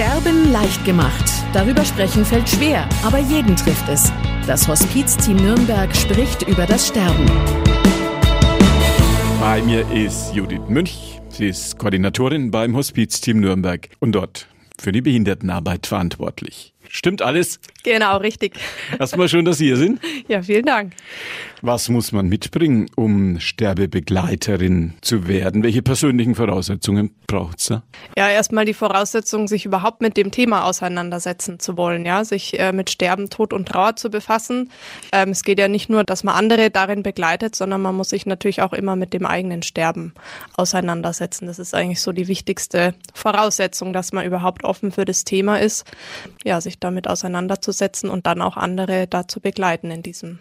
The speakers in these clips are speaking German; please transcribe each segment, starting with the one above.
Sterben leicht gemacht. Darüber sprechen fällt schwer, aber jeden trifft es. Das Hospizteam Nürnberg spricht über das Sterben. Bei mir ist Judith Münch. Sie ist Koordinatorin beim Hospizteam Nürnberg und dort für die Behindertenarbeit verantwortlich. Stimmt alles? Genau, richtig. Erstmal schön, dass Sie hier sind. Ja, vielen Dank. Was muss man mitbringen, um Sterbebegleiterin zu werden? Welche persönlichen Voraussetzungen braucht es da? Ja, erstmal die Voraussetzung, sich überhaupt mit dem Thema auseinandersetzen zu wollen, ja, sich äh, mit Sterben, Tod und Trauer zu befassen. Ähm, es geht ja nicht nur, dass man andere darin begleitet, sondern man muss sich natürlich auch immer mit dem eigenen Sterben auseinandersetzen. Das ist eigentlich so die wichtigste Voraussetzung, dass man überhaupt offen für das Thema ist, ja, sich damit auseinanderzusetzen und dann auch andere dazu begleiten in diesem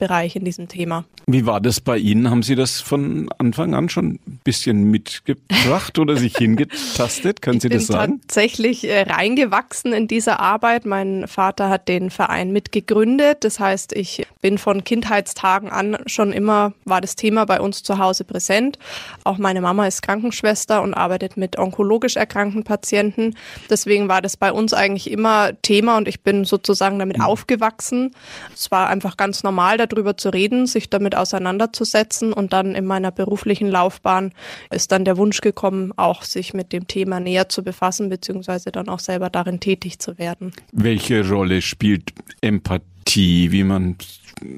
Bereich, in diesem Thema. Wie war das bei Ihnen? Haben Sie das von Anfang an schon ein bisschen mitgebracht oder sich hingetastet? Können Sie das sagen? Ich bin tatsächlich äh, reingewachsen in diese Arbeit. Mein Vater hat den Verein mitgegründet. Das heißt, ich bin von Kindheitstagen an schon immer, war das Thema bei uns zu Hause präsent. Auch meine Mama ist Krankenschwester und arbeitet mit onkologisch erkrankten Patienten. Deswegen war das bei uns eigentlich immer Thema und ich bin sozusagen damit mhm. aufgewachsen. Es war einfach ganz normal, darüber zu reden, sich damit auseinanderzusetzen. Und dann in meiner beruflichen Laufbahn ist dann der Wunsch gekommen, auch sich mit dem Thema näher zu befassen, beziehungsweise dann auch selber darin tätig zu werden. Welche Rolle spielt Empathie, wie man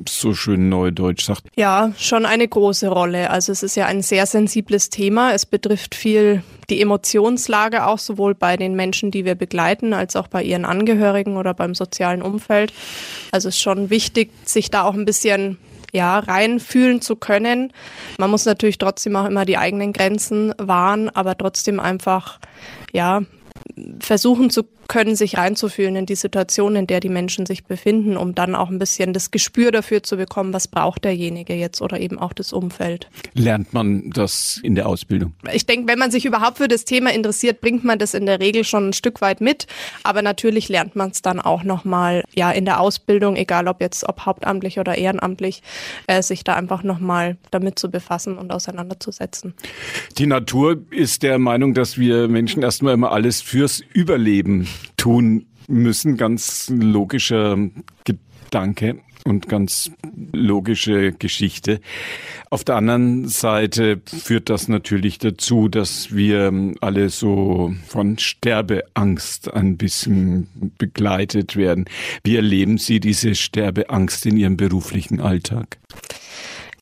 so schön neudeutsch sagt? Ja, schon eine große Rolle. Also es ist ja ein sehr sensibles Thema. Es betrifft viel die Emotionslage auch sowohl bei den Menschen, die wir begleiten, als auch bei ihren Angehörigen oder beim sozialen Umfeld. Also es ist schon wichtig, sich da auch ein bisschen ja, reinfühlen zu können. Man muss natürlich trotzdem auch immer die eigenen Grenzen wahren, aber trotzdem einfach, ja, versuchen zu können, sich reinzufühlen in die Situation, in der die Menschen sich befinden, um dann auch ein bisschen das Gespür dafür zu bekommen, was braucht derjenige jetzt oder eben auch das Umfeld. Lernt man das in der Ausbildung? Ich denke, wenn man sich überhaupt für das Thema interessiert, bringt man das in der Regel schon ein Stück weit mit. Aber natürlich lernt man es dann auch nochmal, ja, in der Ausbildung, egal ob jetzt, ob hauptamtlich oder ehrenamtlich, äh, sich da einfach nochmal damit zu befassen und auseinanderzusetzen. Die Natur ist der Meinung, dass wir Menschen erstmal immer alles fürs Überleben tun müssen. Ganz logischer Gedanke und ganz logische Geschichte. Auf der anderen Seite führt das natürlich dazu, dass wir alle so von Sterbeangst ein bisschen begleitet werden. Wie erleben Sie diese Sterbeangst in Ihrem beruflichen Alltag?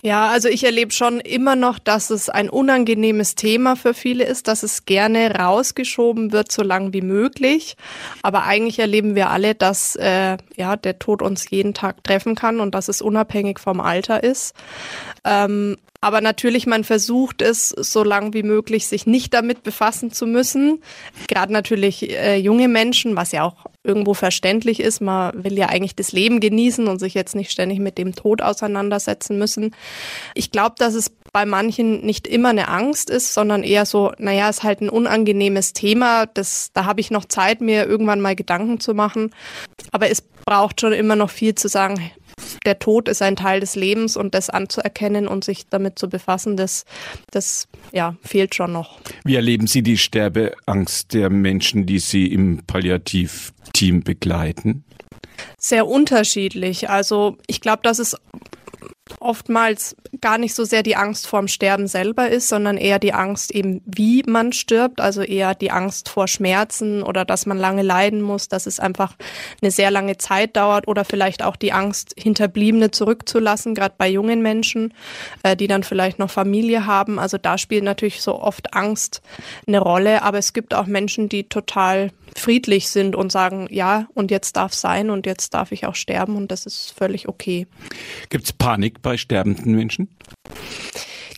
Ja, also ich erlebe schon immer noch, dass es ein unangenehmes Thema für viele ist, dass es gerne rausgeschoben wird, so lang wie möglich. Aber eigentlich erleben wir alle, dass äh, ja der Tod uns jeden Tag treffen kann und dass es unabhängig vom Alter ist. Ähm, aber natürlich, man versucht es so lang wie möglich, sich nicht damit befassen zu müssen. Gerade natürlich äh, junge Menschen, was ja auch irgendwo verständlich ist. Man will ja eigentlich das Leben genießen und sich jetzt nicht ständig mit dem Tod auseinandersetzen müssen. Ich glaube, dass es bei manchen nicht immer eine Angst ist, sondern eher so, naja, ist halt ein unangenehmes Thema. Das, da habe ich noch Zeit, mir irgendwann mal Gedanken zu machen. Aber es braucht schon immer noch viel zu sagen, der Tod ist ein Teil des Lebens und das anzuerkennen und sich damit zu befassen, das, das ja, fehlt schon noch. Wie erleben Sie die Sterbeangst der Menschen, die Sie im Palliativteam begleiten? Sehr unterschiedlich. Also ich glaube, dass es oftmals gar nicht so sehr die Angst vorm Sterben selber ist, sondern eher die Angst eben, wie man stirbt, also eher die Angst vor Schmerzen oder dass man lange leiden muss, dass es einfach eine sehr lange Zeit dauert oder vielleicht auch die Angst, Hinterbliebene zurückzulassen, gerade bei jungen Menschen, äh, die dann vielleicht noch Familie haben. Also da spielt natürlich so oft Angst eine Rolle, aber es gibt auch Menschen, die total friedlich sind und sagen, ja, und jetzt darf sein und jetzt darf ich auch sterben und das ist völlig okay. Gibt es Panik bei sterbenden Menschen?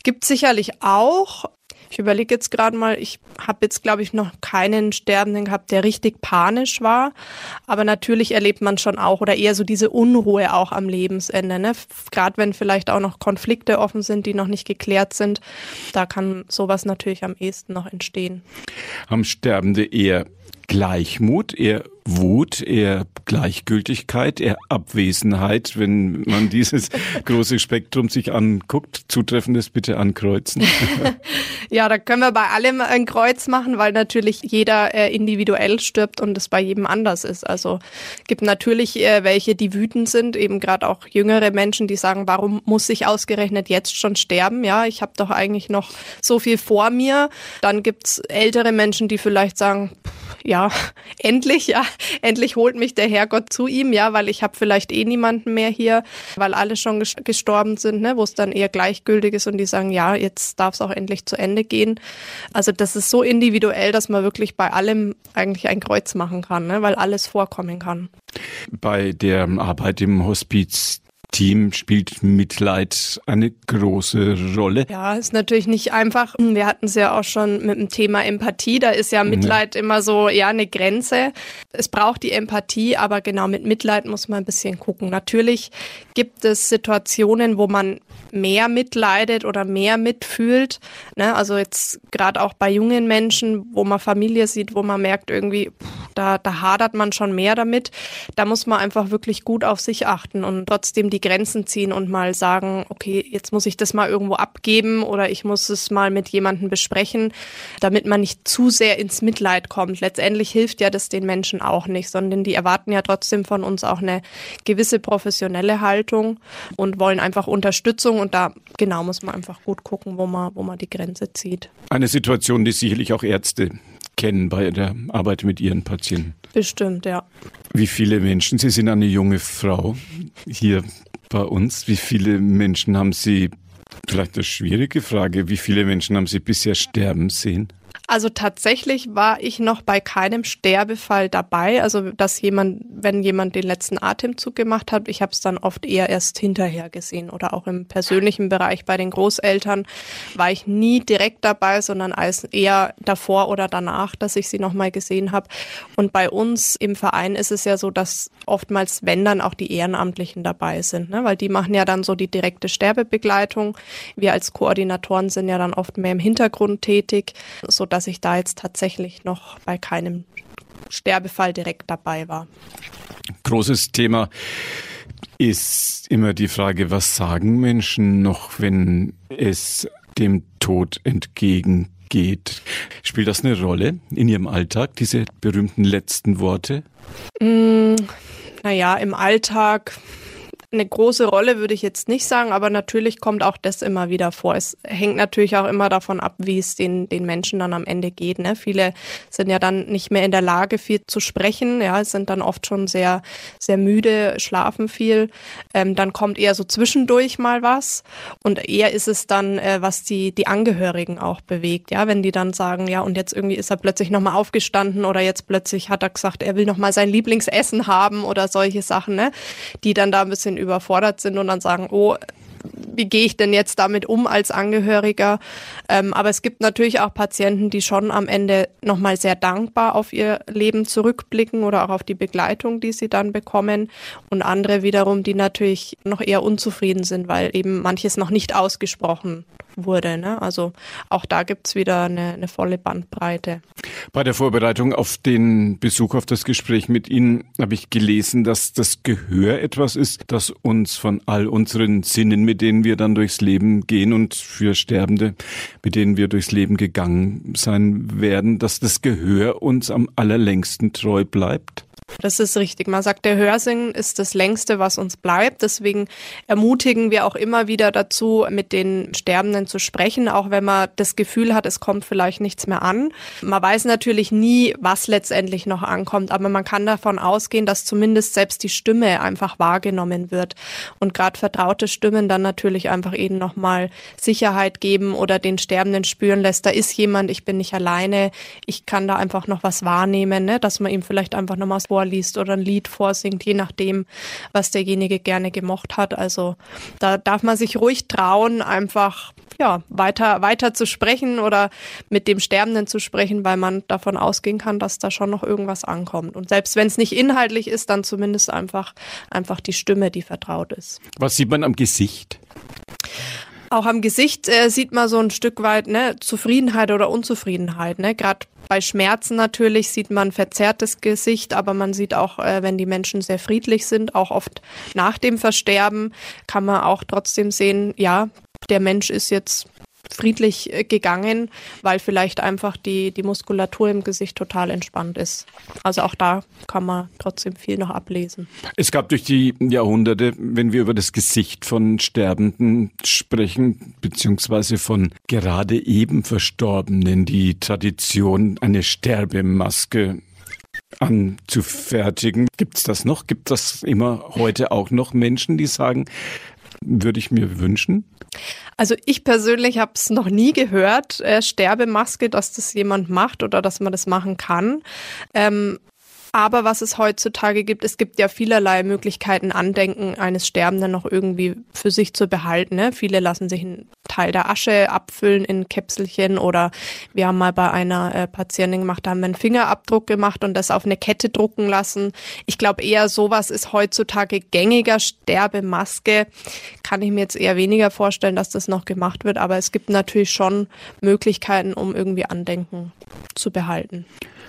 Gibt sicherlich auch. Ich überlege jetzt gerade mal, ich habe jetzt, glaube ich, noch keinen Sterbenden gehabt, der richtig panisch war. Aber natürlich erlebt man schon auch oder eher so diese Unruhe auch am Lebensende. Ne? Gerade wenn vielleicht auch noch Konflikte offen sind, die noch nicht geklärt sind, da kann sowas natürlich am ehesten noch entstehen. Haben Sterbende eher Gleichmut, eher Wut, eher Gleichgültigkeit, eher Abwesenheit, wenn man dieses große Spektrum sich anguckt. Zutreffendes bitte ankreuzen. ja, da können wir bei allem ein Kreuz machen, weil natürlich jeder äh, individuell stirbt und es bei jedem anders ist. Also gibt natürlich äh, welche, die wütend sind, eben gerade auch jüngere Menschen, die sagen, warum muss ich ausgerechnet jetzt schon sterben? Ja, ich habe doch eigentlich noch so viel vor mir. Dann gibt's ältere Menschen, die vielleicht sagen, ja, endlich, ja, endlich holt mich der Herrgott zu ihm, ja, weil ich habe vielleicht eh niemanden mehr hier, weil alle schon gestorben sind, ne, wo es dann eher gleichgültig ist und die sagen, ja, jetzt darf es auch endlich zu Ende gehen. Also das ist so individuell, dass man wirklich bei allem eigentlich ein Kreuz machen kann, ne, weil alles vorkommen kann. Bei der Arbeit im Hospiz Team spielt Mitleid eine große Rolle. Ja, ist natürlich nicht einfach. Wir hatten es ja auch schon mit dem Thema Empathie. Da ist ja Mitleid ja. immer so, ja, eine Grenze. Es braucht die Empathie, aber genau mit Mitleid muss man ein bisschen gucken. Natürlich gibt es Situationen, wo man mehr mitleidet oder mehr mitfühlt. Ne? Also jetzt gerade auch bei jungen Menschen, wo man Familie sieht, wo man merkt irgendwie, pff, da, da hadert man schon mehr damit. Da muss man einfach wirklich gut auf sich achten und trotzdem die Grenzen ziehen und mal sagen, okay, jetzt muss ich das mal irgendwo abgeben oder ich muss es mal mit jemandem besprechen, damit man nicht zu sehr ins Mitleid kommt. Letztendlich hilft ja das den Menschen auch nicht, sondern die erwarten ja trotzdem von uns auch eine gewisse professionelle Haltung und wollen einfach Unterstützung und da genau muss man einfach gut gucken, wo man, wo man die Grenze zieht. Eine Situation, die sicherlich auch Ärzte kennen bei der Arbeit mit Ihren Patienten. Bestimmt, ja. Wie viele Menschen, Sie sind eine junge Frau hier bei uns, wie viele Menschen haben Sie, vielleicht eine schwierige Frage, wie viele Menschen haben Sie bisher sterben sehen? Also tatsächlich war ich noch bei keinem Sterbefall dabei. Also dass jemand, wenn jemand den letzten Atemzug gemacht hat, ich habe es dann oft eher erst hinterher gesehen oder auch im persönlichen Bereich bei den Großeltern war ich nie direkt dabei, sondern als eher davor oder danach, dass ich sie nochmal gesehen habe. Und bei uns im Verein ist es ja so, dass oftmals, wenn dann auch die Ehrenamtlichen dabei sind, ne? weil die machen ja dann so die direkte Sterbebegleitung. Wir als Koordinatoren sind ja dann oft mehr im Hintergrund tätig, so dass dass ich da jetzt tatsächlich noch bei keinem Sterbefall direkt dabei war. Großes Thema ist immer die Frage, was sagen Menschen noch, wenn es dem Tod entgegengeht? Spielt das eine Rolle in Ihrem Alltag, diese berühmten letzten Worte? Mm, naja, im Alltag eine große Rolle würde ich jetzt nicht sagen, aber natürlich kommt auch das immer wieder vor. Es hängt natürlich auch immer davon ab, wie es den, den Menschen dann am Ende geht. Ne? Viele sind ja dann nicht mehr in der Lage, viel zu sprechen, ja, sind dann oft schon sehr, sehr müde, schlafen viel. Ähm, dann kommt eher so zwischendurch mal was und eher ist es dann, äh, was die, die Angehörigen auch bewegt, ja, wenn die dann sagen, ja, und jetzt irgendwie ist er plötzlich nochmal aufgestanden oder jetzt plötzlich hat er gesagt, er will nochmal sein Lieblingsessen haben oder solche Sachen, ne, die dann da ein bisschen überfordert sind und dann sagen, oh, wie gehe ich denn jetzt damit um als Angehöriger? Ähm, aber es gibt natürlich auch Patienten, die schon am Ende nochmal sehr dankbar auf ihr Leben zurückblicken oder auch auf die Begleitung, die sie dann bekommen. Und andere wiederum, die natürlich noch eher unzufrieden sind, weil eben manches noch nicht ausgesprochen wurde. Ne? Also auch da gibt's wieder eine, eine volle Bandbreite. Bei der Vorbereitung auf den Besuch, auf das Gespräch mit Ihnen, habe ich gelesen, dass das Gehör etwas ist, das uns von all unseren Sinnen, mit denen wir dann durchs Leben gehen und für Sterbende, mit denen wir durchs Leben gegangen sein werden, dass das Gehör uns am allerlängsten treu bleibt. Das ist richtig. Man sagt, der Hörsingen ist das längste, was uns bleibt. Deswegen ermutigen wir auch immer wieder dazu, mit den Sterbenden zu sprechen, auch wenn man das Gefühl hat, es kommt vielleicht nichts mehr an. Man weiß natürlich nie, was letztendlich noch ankommt, aber man kann davon ausgehen, dass zumindest selbst die Stimme einfach wahrgenommen wird. Und gerade vertraute Stimmen dann natürlich einfach eben nochmal Sicherheit geben oder den Sterbenden spüren lässt, da ist jemand, ich bin nicht alleine, ich kann da einfach noch was wahrnehmen, ne? dass man ihm vielleicht einfach nochmal vor vorliest oder ein Lied vorsingt, je nachdem, was derjenige gerne gemocht hat. Also da darf man sich ruhig trauen, einfach ja, weiter, weiter zu sprechen oder mit dem Sterbenden zu sprechen, weil man davon ausgehen kann, dass da schon noch irgendwas ankommt. Und selbst wenn es nicht inhaltlich ist, dann zumindest einfach, einfach die Stimme, die vertraut ist. Was sieht man am Gesicht? Auch am Gesicht äh, sieht man so ein Stück weit ne, Zufriedenheit oder Unzufriedenheit. Ne? Gerade bei Schmerzen natürlich sieht man verzerrtes Gesicht, aber man sieht auch, äh, wenn die Menschen sehr friedlich sind, auch oft nach dem Versterben, kann man auch trotzdem sehen, ja, der Mensch ist jetzt friedlich äh, gegangen, weil vielleicht einfach die, die Muskulatur im Gesicht total entspannt ist. Also auch da kann man trotzdem viel noch ablesen. Es gab durch die Jahrhunderte, wenn wir über das Gesicht von Sterbenden sprechen, beziehungsweise von gerade eben Verstorbenen, die Tradition, eine Sterbemaske anzufertigen. Gibt es das noch? Gibt es immer heute auch noch Menschen, die sagen, würde ich mir wünschen? Also ich persönlich habe es noch nie gehört, äh, Sterbemaske, dass das jemand macht oder dass man das machen kann. Ähm, aber was es heutzutage gibt, es gibt ja vielerlei Möglichkeiten, Andenken eines Sterbenden noch irgendwie für sich zu behalten. Ne? Viele lassen sich einen Teil der Asche abfüllen in Käpselchen oder wir haben mal bei einer äh, Patientin gemacht, da haben wir einen Fingerabdruck gemacht und das auf eine Kette drucken lassen. Ich glaube eher sowas ist heutzutage gängiger. Sterbemaske kann ich mir jetzt eher weniger vorstellen, dass das noch gemacht wird, aber es gibt natürlich schon Möglichkeiten, um irgendwie Andenken zu behalten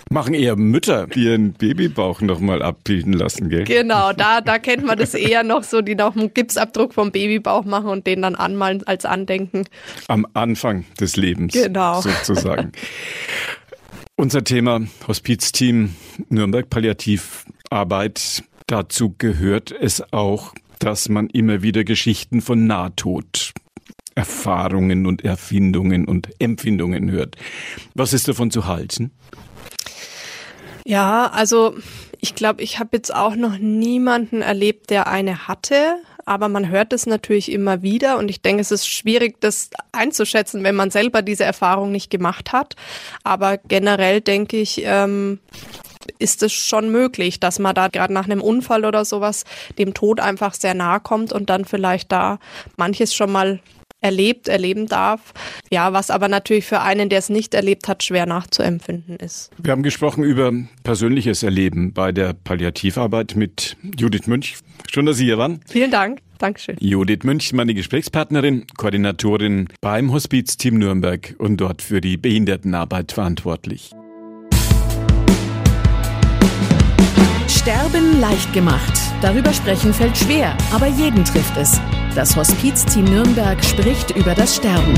machen eher Mütter, die ihren Babybauch nochmal abbilden lassen, gell? Genau, da, da kennt man das eher noch so, die noch einen Gipsabdruck vom Babybauch machen und den dann anmalen als Andenken. Am Anfang des Lebens. Genau. Sozusagen. Unser Thema Hospizteam Nürnberg Palliativarbeit. Dazu gehört es auch, dass man immer wieder Geschichten von Nahtod Erfahrungen und Erfindungen und Empfindungen hört. Was ist davon zu halten? Ja, also ich glaube, ich habe jetzt auch noch niemanden erlebt, der eine hatte. Aber man hört es natürlich immer wieder und ich denke, es ist schwierig, das einzuschätzen, wenn man selber diese Erfahrung nicht gemacht hat. Aber generell denke ich, ähm, ist es schon möglich, dass man da gerade nach einem Unfall oder sowas dem Tod einfach sehr nahe kommt und dann vielleicht da manches schon mal erlebt, erleben darf. Ja, was aber natürlich für einen, der es nicht erlebt hat, schwer nachzuempfinden ist. Wir haben gesprochen über persönliches Erleben bei der Palliativarbeit mit Judith Münch. Schön, dass Sie hier waren. Vielen Dank. Dankeschön. Judith Münch, meine Gesprächspartnerin, Koordinatorin beim Hospizteam Nürnberg und dort für die Behindertenarbeit verantwortlich. Sterben leicht gemacht. Darüber sprechen fällt schwer, aber jeden trifft es. Das Hospizteam Nürnberg spricht über das Sterben.